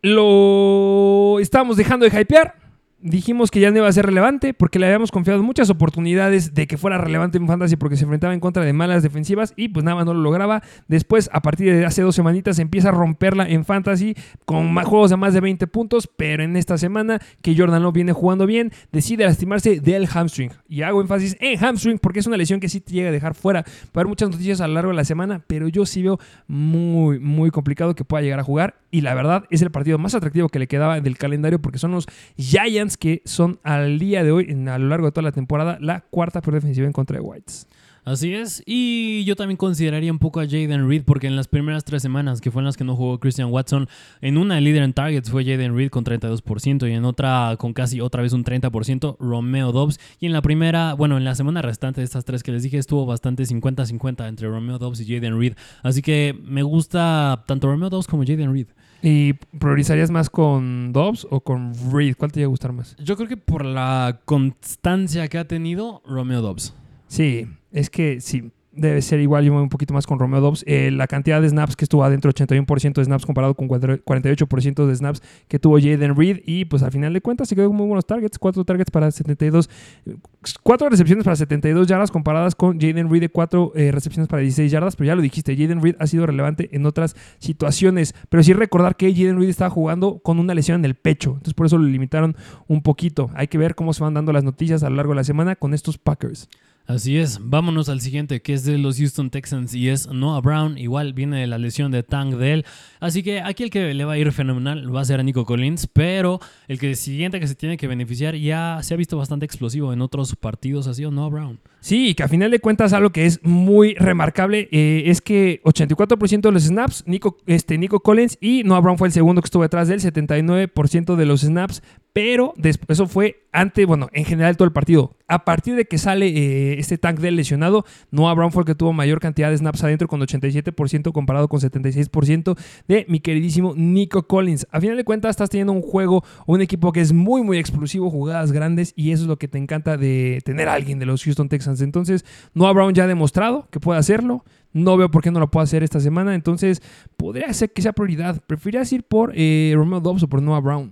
Lo estamos dejando de hypear. Dijimos que ya no iba a ser relevante porque le habíamos confiado muchas oportunidades de que fuera relevante en Fantasy porque se enfrentaba en contra de malas defensivas y pues nada no lo lograba. Después, a partir de hace dos semanitas, empieza a romperla en Fantasy con más juegos de más de 20 puntos, pero en esta semana que Jordan Love viene jugando bien, decide lastimarse del hamstring. Y hago énfasis en hamstring porque es una lesión que sí te llega a dejar fuera. Va a haber muchas noticias a lo largo de la semana, pero yo sí veo muy, muy complicado que pueda llegar a jugar. Y la verdad es el partido más atractivo que le quedaba del calendario porque son los Giants que son al día de hoy, a lo largo de toda la temporada, la cuarta peor defensiva en contra de Whites. Así es, y yo también consideraría un poco a Jaden Reed porque en las primeras tres semanas, que fueron las que no jugó Christian Watson, en una líder en targets fue Jaden Reed con 32% y en otra con casi otra vez un 30% Romeo Dobbs. Y en la primera, bueno, en la semana restante de estas tres que les dije estuvo bastante 50-50 entre Romeo Dobbs y Jaden Reed. Así que me gusta tanto Romeo Dobbs como Jaden Reed. ¿Y priorizarías más con Dobbs o con Reed? ¿Cuál te iba a gustar más? Yo creo que por la constancia que ha tenido Romeo Dobbs. Sí, es que sí, debe ser igual. Yo me voy un poquito más con Romeo Dobbs. Eh, la cantidad de snaps que estuvo adentro, 81% de snaps comparado con 48% de snaps que tuvo Jaden Reed. Y pues al final de cuentas se quedó con muy buenos targets. Cuatro targets para 72. Cuatro recepciones para 72 yardas comparadas con Jaden Reed de cuatro eh, recepciones para 16 yardas. Pero ya lo dijiste, Jaden Reed ha sido relevante en otras situaciones. Pero sí recordar que Jaden Reed estaba jugando con una lesión en el pecho. Entonces por eso lo limitaron un poquito. Hay que ver cómo se van dando las noticias a lo largo de la semana con estos Packers. Así es, vámonos al siguiente que es de los Houston Texans y es Noah Brown, igual viene de la lesión de Tank Dell, así que aquí el que le va a ir fenomenal va a ser a Nico Collins, pero el que siguiente que se tiene que beneficiar ya se ha visto bastante explosivo en otros partidos, ha sido Noah Brown. Sí, que a final de cuentas algo que es muy remarcable eh, es que 84% de los snaps, Nico, este, Nico Collins y Noah Brown fue el segundo que estuvo detrás de él, 79% de los snaps, pero después, eso fue antes, bueno, en general todo el partido. A partir de que sale eh, este tank del lesionado, Noah Brown fue el que tuvo mayor cantidad de snaps adentro con 87% comparado con 76% de mi queridísimo Nico Collins. A final de cuentas estás teniendo un juego, un equipo que es muy muy explosivo, jugadas grandes y eso es lo que te encanta de tener a alguien de los Houston Texans. Entonces, Noah Brown ya ha demostrado que puede hacerlo. No veo por qué no lo puedo hacer esta semana. Entonces, podría ser que sea prioridad. Preferirías ir por eh, Romeo Dobbs o por Noah Brown.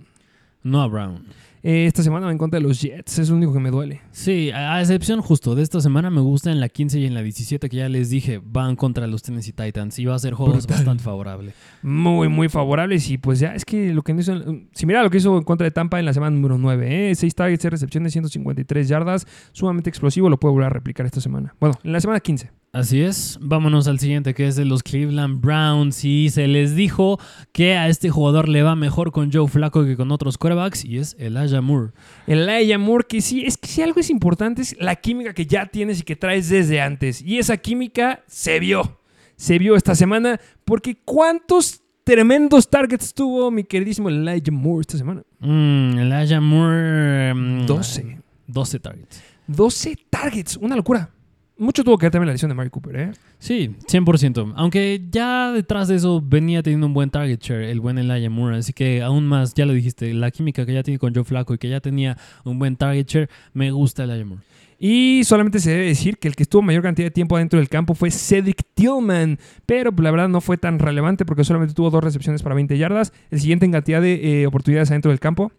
Noah Brown. Eh, esta semana va en contra de los Jets, es lo único que me duele. Sí, a excepción justo de esta semana me gusta en la 15 y en la 17 que ya les dije, van contra los Tennessee Titans y va a ser juegos bastante favorable. Muy, muy favorables y pues ya es que lo que hizo, si mira lo que hizo en contra de Tampa en la semana número 9, ¿eh? 6 targets, 6 recepciones, 153 yardas, sumamente explosivo, lo puede volver a replicar esta semana. Bueno, en la semana 15. Así es, vámonos al siguiente que es de los Cleveland Browns y se les dijo que a este jugador le va mejor con Joe Flaco que con otros quarterbacks y es Elijah Moore. Elijah Moore que sí, es que si algo es importante es la química que ya tienes y que traes desde antes y esa química se vio, se vio esta semana porque ¿cuántos tremendos targets tuvo mi queridísimo Elijah Moore esta semana? Mm, Elijah Moore... 12. Mm, 12 targets. 12 targets, una locura. Mucho tuvo que ver también la lesión de Mary Cooper, ¿eh? Sí, 100%. Aunque ya detrás de eso venía teniendo un buen target share, el buen Elijah Moore. Así que aún más, ya lo dijiste, la química que ya tiene con Joe Flaco y que ya tenía un buen target share, me gusta Elijah Moore. Y solamente se debe decir que el que estuvo mayor cantidad de tiempo adentro del campo fue Cedric Tillman, pero la verdad no fue tan relevante porque solamente tuvo dos recepciones para 20 yardas. El siguiente en cantidad de eh, oportunidades adentro del campo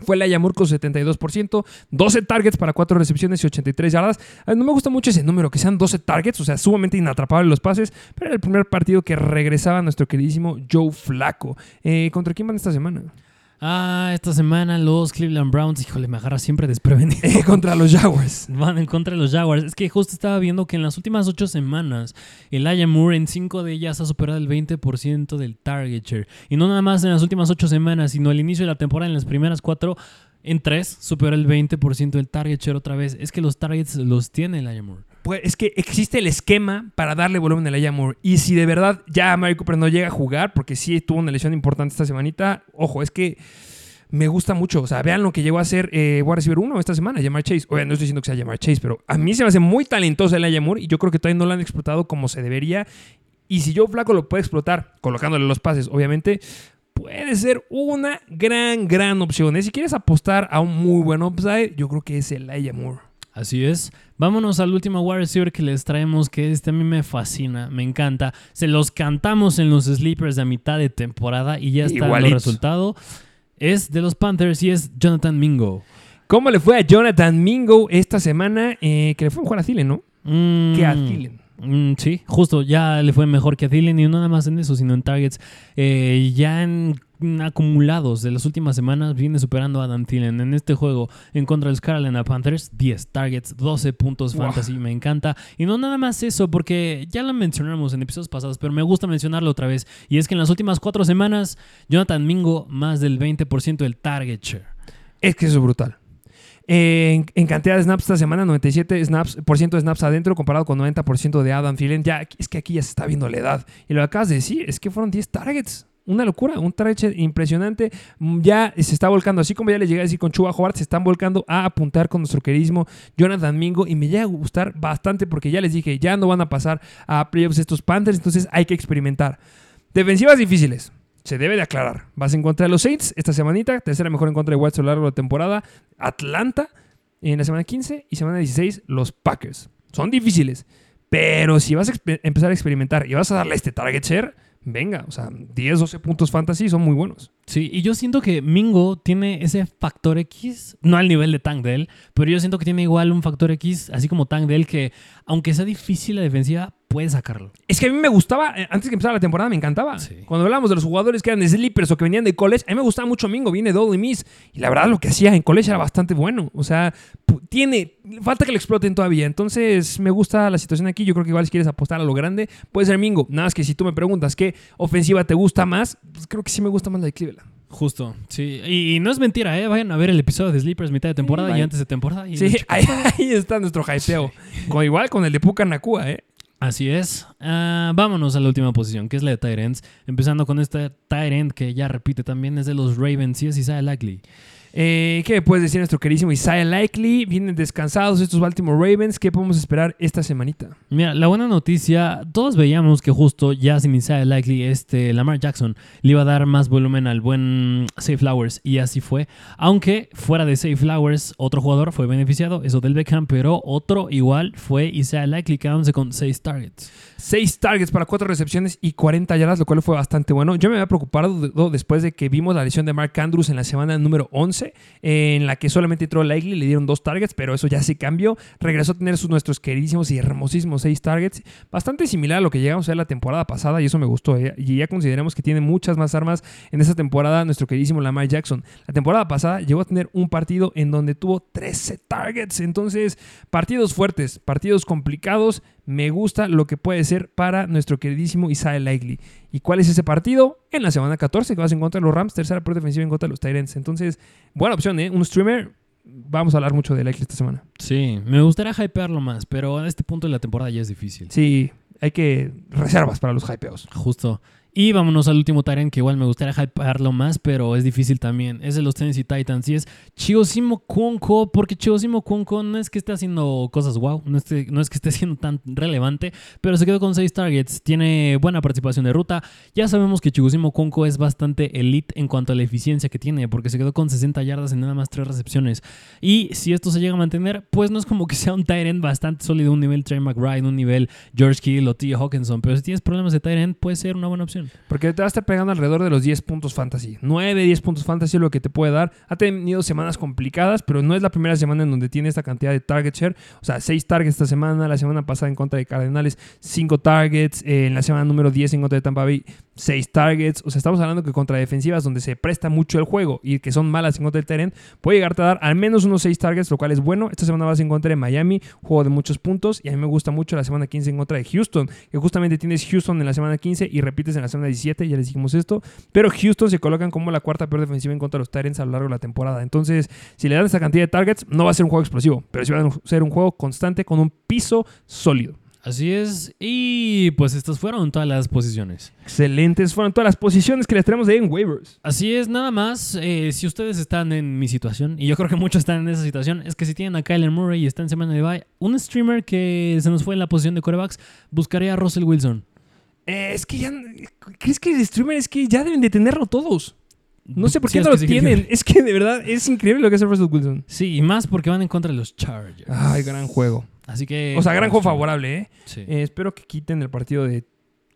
fue la Yamur con 72%, 12 targets para 4 recepciones y 83 yardas. No me gusta mucho ese número, que sean 12 targets, o sea, sumamente inatrapables los pases, pero era el primer partido que regresaba nuestro queridísimo Joe Flaco. Eh, ¿Contra quién van esta semana? Ah, esta semana los Cleveland Browns, híjole, me agarra siempre desprevenido. Eh, contra los Jaguars. Van en contra de los Jaguars. Es que justo estaba viendo que en las últimas ocho semanas, el Moore en cinco de ellas ha superado el 20% del target share. Y no nada más en las últimas ocho semanas, sino al inicio de la temporada, en las primeras cuatro, en tres, superó el 20% del target share otra vez. Es que los targets los tiene el Moore. Pues es que existe el esquema para darle volumen a la Moore. Y si de verdad ya Mary Cooper no llega a jugar, porque sí tuvo una lesión importante esta semanita, ojo, es que me gusta mucho. O sea, vean lo que llegó a hacer eh, a recibir uno esta semana, Jamar Chase. Oye, no estoy diciendo que sea Jamar Chase, pero a mí se me hace muy talentosa el Moore y yo creo que todavía no lo han explotado como se debería. Y si Joe Flaco lo puede explotar, colocándole los pases, obviamente, puede ser una gran, gran opción. ¿eh? Si quieres apostar a un muy buen upside, yo creo que es el Moore. Así es. Vámonos al último wide receiver que les traemos, que este a mí me fascina, me encanta. Se los cantamos en los sleepers de mitad de temporada y ya está el resultado. es de los Panthers y es Jonathan Mingo. ¿Cómo le fue a Jonathan Mingo esta semana? Eh, que le fue mejor a Thielen, ¿no? Mm, Que a Thielen. mm, sí, justo, ya le fue mejor que a Thielen y no nada más en eso, sino en targets. Eh, ya en acumulados de las últimas semanas viene superando a Adam Thielen en este juego en contra de los Carolina Panthers 10 targets 12 puntos Wow. fantasy me encanta y no nada más eso porque ya lo mencionamos en episodios pasados pero me gusta mencionarlo otra vez y es que en las últimas cuatro semanas Jonathan Mingo más del 20% del target share Es que eso es brutal. En, en cantidad de snaps esta semana, 97 snaps, por ciento de snaps adentro comparado con 90% de Adam Thielen. Ya, es que aquí ya se está viendo la edad. Y lo que acabas de decir es que fueron 10 targets. Una locura, un share impresionante. Mm, Ya se está volcando, así como ya les llegué a decir con Chuba Howard, se están volcando a apuntar con nuestro queridísimo Jonathan Mingo. Y me llega a gustar bastante porque ya les dije, ya no van a pasar a playoffs estos Panthers, entonces hay que experimentar. Defensivas difíciles. Se debe de aclarar. Vas en contra de los Saints esta semanita. Tercera mejor en contra de Whites a lo largo de la temporada. Atlanta en la semana 15 y semana 16 los Packers. Son difíciles. Pero si vas a empezar a experimentar y vas a darle este target share, venga, o sea, 10, 12 puntos fantasy son muy buenos. Sí, y yo siento que Mingo tiene ese factor X, no al nivel de Tank Dell, pero yo siento que tiene igual un factor X, así como Tank Dell, que aunque sea difícil la defensiva, puede sacarlo. Es que a mí me gustaba, eh, antes que empezara la temporada, me encantaba. Sí. Cuando hablábamos de los jugadores que eran sleepers o que venían de college, a mí me gustaba mucho Mingo, viene de Ole Miss. Y la verdad, lo que hacía en college era bastante bueno. O sea, tiene, falta que lo exploten todavía. Entonces, me gusta la situación aquí. Yo creo que igual si quieres apostar a lo grande, puede ser Mingo. Nada más que si tú me preguntas qué ofensiva te gusta más, pues creo que sí me gusta más la de Cleveland. Justo, sí. Y, y no es mentira, ¿eh? Vayan a ver el episodio de Sleepers mitad de temporada y antes de temporada. y Sí, ahí, ahí está nuestro hypeo. Con, igual con el de Puka Nakua, ¿eh? Así es. Ah, vámonos a la última posición, que es la de ends. Empezando con tight end que ya repite también, es de los Ravens y es Isaiah Likely. Eh, ¿Qué me puedes decir nuestro queridísimo Isaiah Likely? Vienen descansados estos Baltimore Ravens. ¿Qué podemos esperar esta semanita? Mira, la buena noticia, todos veíamos que justo ya sin Isaiah Likely, este Lamar Jackson le iba a dar más volumen al buen Safe Flowers y así fue. Aunque fuera de Safe Flowers, otro jugador fue beneficiado, eso del Beckham, pero otro igual fue Isaiah Likely quedándose con 6 targets. 6 targets para 4 recepciones y 40 yardas, lo cual fue bastante bueno. Yo me había preocupado de- después de que vimos la lesión de Mark Andrews en la semana número 11, en la que solamente entró Likely, le dieron 2 targets, pero eso ya se cambió. Regresó a tener sus nuestros queridísimos y hermosísimos 6 targets, bastante similar a lo que llegamos a la temporada pasada, y eso me gustó. ¿eh? Y ya consideramos que tiene muchas más armas en esta temporada nuestro queridísimo Lamar Jackson. La temporada pasada llegó a tener un partido en donde tuvo 13 targets, entonces partidos fuertes, partidos complicados. Me gusta lo que puede ser para nuestro queridísimo Isaiah Likely. ¿Y cuál es ese partido? En la semana 14 que vas en contra de los Rams, tercera por defensiva en contra de los Tyrants. Entonces, buena opción, ¿eh? Un streamer. Vamos a hablar mucho de Likely esta semana. Sí, me gustaría hypearlo más, pero a este punto de la temporada ya es difícil. Sí, hay que reservas para los hypeos. Justo. Y vámonos al último Tyrant que igual me gustaría hypearlo más, pero es difícil también. Es de los Tennessee Titans y es Chiosimo Cuonco, porque Chiosimo Cuonco no es que esté haciendo cosas wow, no es, que, no es que esté siendo tan relevante, pero se quedó con 6 targets, tiene buena participación de ruta. Ya sabemos que Chiosimo Cuonco es bastante elite en cuanto a la eficiencia que tiene, porque se quedó con 60 yardas en nada más 3 recepciones. Y si esto se llega a mantener, pues no es como que sea un Tyrant bastante sólido, un nivel Trey McBride, un nivel George Kittle o T. Hawkinson, pero si tienes problemas de Tyrant, puede ser una buena opción. Porque te va a estar pegando alrededor de los 10 puntos fantasy. 9, 10 puntos fantasy es lo que te puede dar. Ha tenido semanas complicadas, pero no es la primera semana en donde tiene esta cantidad de target share. O sea, 6 targets esta semana. La semana pasada en contra de Cardenales, 5 targets. Eh, en la semana número 10 en contra de Tampa Bay, 6 targets. O sea, estamos hablando que contra defensivas donde se presta mucho el juego y que son malas en contra del terreno, puede llegarte a dar al menos unos 6 targets, lo cual es bueno. Esta semana vas en contra de Miami, juego de muchos puntos. Y a mí me gusta mucho la semana 15 en contra de Houston, que justamente tienes Houston en la semana 15 y repites en la semana 17, ya les dijimos esto. Pero Houston se colocan como la cuarta peor defensiva en contra de los Tyrants a lo largo de la temporada. Entonces, si le dan esta cantidad de targets, no va a ser un juego explosivo, pero sí va a ser un juego constante con un piso sólido. Así es. Y pues estas fueron todas las posiciones. Excelentes fueron todas las posiciones que les tenemos ahí en waivers. Así es, nada más. eh, si ustedes están en mi situación, y yo creo que muchos están en esa situación, es que si tienen a Kyler Murray y están en semana de bye, un streamer que se nos fue en la posición de corebacks, buscaría a Russell Wilson. Eh, es que ya. ¿Crees que el streamer es que ya deben de tenerlo todos? No sé por Sí, qué no lo sí, tienen. Es que de verdad es increíble lo que hace Russell Wilson. Sí, y más porque van en contra de los Chargers. Ay, gran juego. Así que. O sea, gran juego favorable, ¿eh? Sí. Eh, espero que quiten el partido de.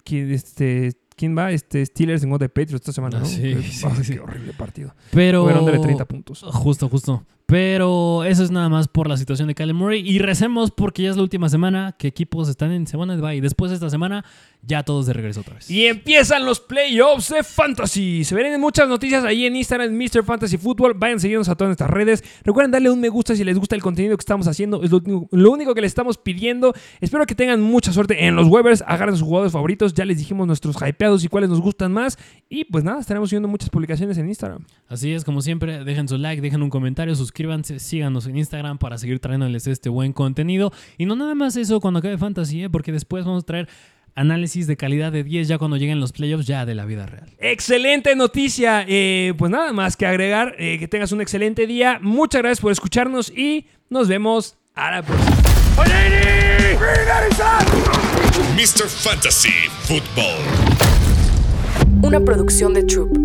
Que este, ¿Quién va? Este Steelers en contra de Patriots esta semana, Ah, ¿no? sí, Que- sí, ah, sí. Qué horrible partido. Pero. Fueron de 30 puntos. Justo, justo. Pero eso es nada más por la situación de Kyler Murray. Y recemos porque ya es la última semana que equipos están en semana de bye. Después de esta semana, ya todos de regreso otra vez. Y empiezan los playoffs de Fantasy. Se verán muchas noticias ahí en Instagram, Mr. Fantasy Football. Vayan siguiéndonos a todas nuestras redes. Recuerden darle un me gusta si les gusta el contenido que estamos haciendo. Es lo, único- lo único que les estamos pidiendo. Espero que tengan mucha suerte en los Webers. Agarren sus jugadores favoritos. Ya les dijimos nuestros hypeados y cuáles nos gustan más. Y pues nada, estaremos subiendo muchas publicaciones en Instagram. Así es, como siempre, dejen su like, dejen un comentario, suscríbanse, síganos en Instagram para seguir trayéndoles este buen contenido. Y no nada más eso cuando acabe Fantasy, ¿eh? porque después vamos a traer análisis de calidad de 10 ya cuando lleguen los playoffs ya de la vida real. Excelente noticia. Eh, pues nada más que agregar. eh, que tengas un excelente día. Muchas gracias por escucharnos y nos vemos a la próxima. Mr. Fantasy Football. Una producción de Troop.